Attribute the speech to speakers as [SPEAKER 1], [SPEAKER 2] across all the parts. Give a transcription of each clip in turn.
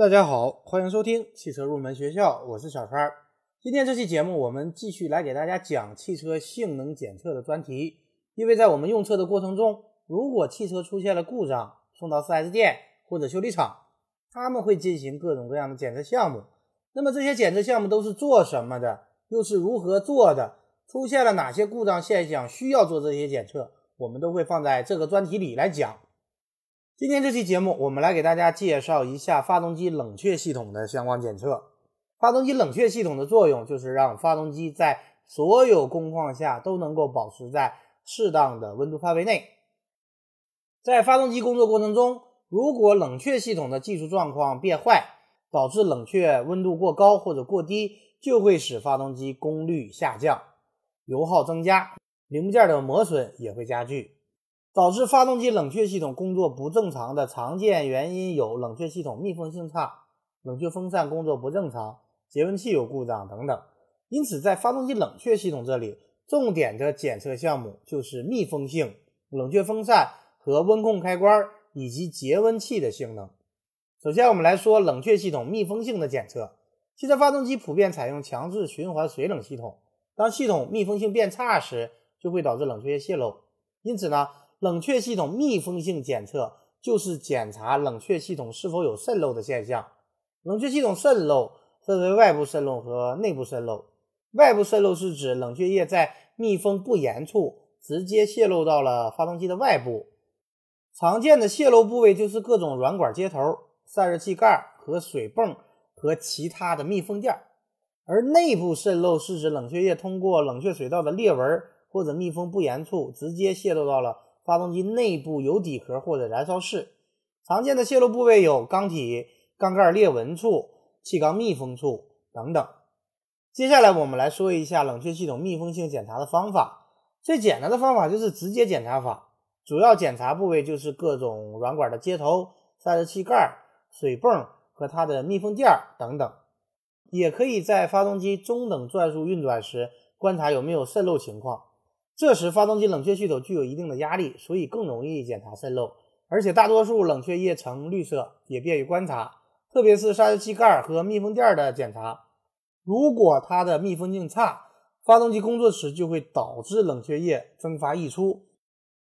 [SPEAKER 1] 大家好，欢迎收听汽车入门学校，我是小川。今天这期节目，我们继续来给大家讲汽车性能检测的专题。因为在我们用车的过程中，如果汽车出现了故障，送到 4S 店或者修理厂，他们会进行各种各样的检测项目。那么这些检测项目都是做什么的？又是如何做的？出现了哪些故障现象需要做这些检测？我们都会放在这个专题里来讲。今天这期节目，我们来给大家介绍一下发动机冷却系统的相关检测。发动机冷却系统的作用就是让发动机在所有工况下都能够保持在适当的温度范围内。在发动机工作过程中，如果冷却系统的技术状况变坏，导致冷却温度过高或者过低，就会使发动机功率下降、油耗增加，零部件的磨损也会加剧。导致发动机冷却系统工作不正常的常见原因有冷却系统密封性差、冷却风扇工作不正常、节温器有故障等等。因此，在发动机冷却系统这里，重点的检测项目就是密封性、冷却风扇和温控开关以及节温器的性能。首先，我们来说冷却系统密封性的检测。汽车发动机普遍采用强制循环水冷系统，当系统密封性变差时，就会导致冷却液泄漏。因此呢。冷却系统密封性检测就是检查冷却系统是否有渗漏的现象。冷却系统渗漏分为外部渗漏和内部渗漏。外部渗漏是指冷却液在密封不严处直接泄漏到了发动机的外部。常见的泄漏部位就是各种软管接头、散热器盖和水泵和其他的密封垫。而内部渗漏是指冷却液通过冷却水道的裂纹或者密封不严处直接泄漏到了。发动机内部有底壳或者燃烧室，常见的泄漏部位有缸体、缸盖裂纹处、气缸密封处等等。接下来我们来说一下冷却系统密封性检查的方法。最简单的方法就是直接检查法，主要检查部位就是各种软管的接头、散热器盖、水泵和它的密封垫等等。也可以在发动机中等转速运转时观察有没有渗漏情况。这时，发动机冷却系统具有一定的压力，所以更容易检查渗漏，而且大多数冷却液呈绿色，也便于观察。特别是散热器盖和密封垫的检查，如果它的密封性差，发动机工作时就会导致冷却液蒸发溢出，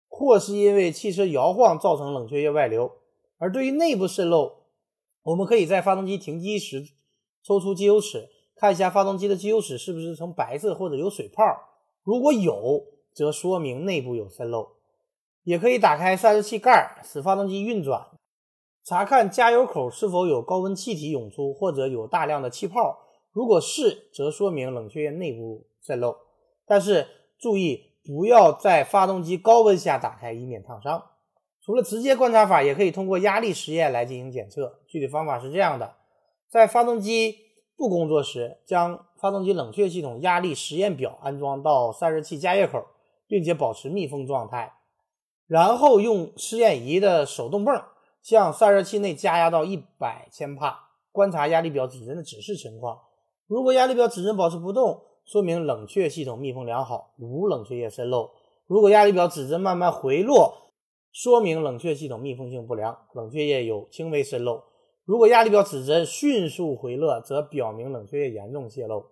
[SPEAKER 1] 或是因为汽车摇晃造成冷却液外流。而对于内部渗漏，我们可以在发动机停机时抽出机油尺，看一下发动机的机油尺是不是呈白色或者有水泡，如果有。则说明内部有渗漏，也可以打开散热器盖，使发动机运转，查看加油口是否有高温气体涌出或者有大量的气泡。如果是，则说明冷却液内部渗漏。但是注意，不要在发动机高温下打开，以免烫伤。除了直接观察法，也可以通过压力实验来进行检测。具体方法是这样的：在发动机不工作时，将发动机冷却系统压力实验表安装到散热器加热口。并且保持密封状态，然后用试验仪的手动泵向散热器内加压到一百千帕，观察压力表指针的指示情况。如果压力表指针保持不动，说明冷却系统密封良好，无冷却液渗漏；如果压力表指针慢慢回落，说明冷却系统密封性不良，冷却液有轻微渗漏；如果压力表指针迅速回落，则表明冷却液严重泄漏。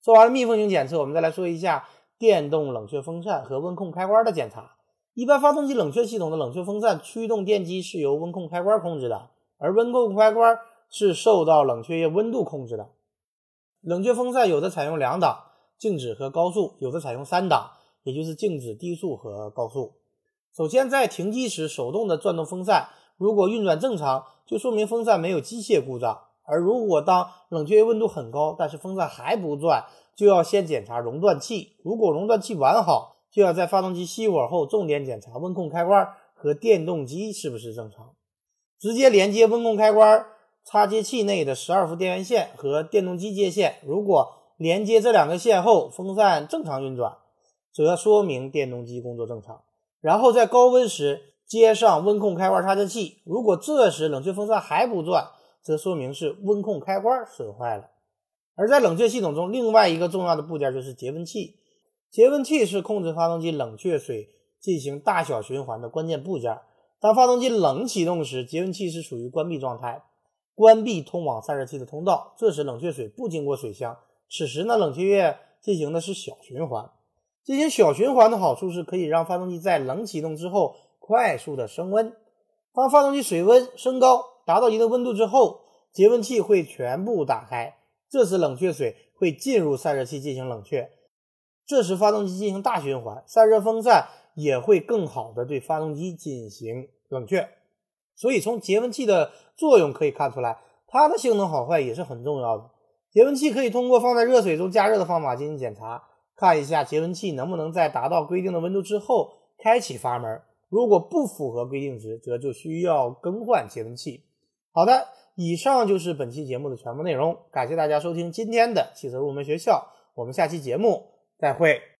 [SPEAKER 1] 做完了密封性检测，我们再来说一下。电动冷却风扇和温控开关的检查，一般发动机冷却系统的冷却风扇驱动电机是由温控开关控制的，而温控开关是受到冷却液温度控制的。冷却风扇有的采用两档静止和高速，有的采用三档，也就是静止、低速和高速。首先，在停机时手动的转动风扇，如果运转正常，就说明风扇没有机械故障；而如果当冷却液温度很高，但是风扇还不转，就要先检查熔断器，如果熔断器完好，就要在发动机熄火后重点检查温控开关和电动机是不是正常。直接连接温控开关插接器内的十二伏电源线和电动机接线，如果连接这两个线后风扇正常运转，则说明电动机工作正常。然后在高温时接上温控开关插接器，如果这时冷却风扇还不转，则说明是温控开关损坏了。而在冷却系统中，另外一个重要的部件就是节温器。节温器是控制发动机冷却水进行大小循环的关键部件。当发动机冷启动时，节温器是处于关闭状态。关闭通往散热器的通道，这时冷却水不经过水箱。此时呢，冷却液进行的是小循环。进行小循环的好处是可以让发动机在冷启动之后快速的升温。当发动机水温升高达到一定温度之后，节温器会全部打开，这时冷却水会进入散热器进行冷却。这时发动机进行大循环，散热风扇也会更好的对发动机进行冷却。所以从节温器的作用可以看出来，它的性能好坏也是很重要的。节温器可以通过放在热水中加热的方法进行检查。看一下节温器能不能在达到规定的温度之后开启阀门，如果不符合规定值，则就需要更换节温器。好的，以上就是本期节目的全部内容，感谢大家收听今天的汽车入门学校，我们下期节目再会。